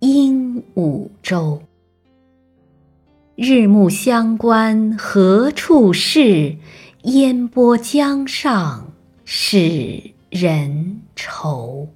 鹦鹉洲。日暮乡关何处是？烟波江上使人愁。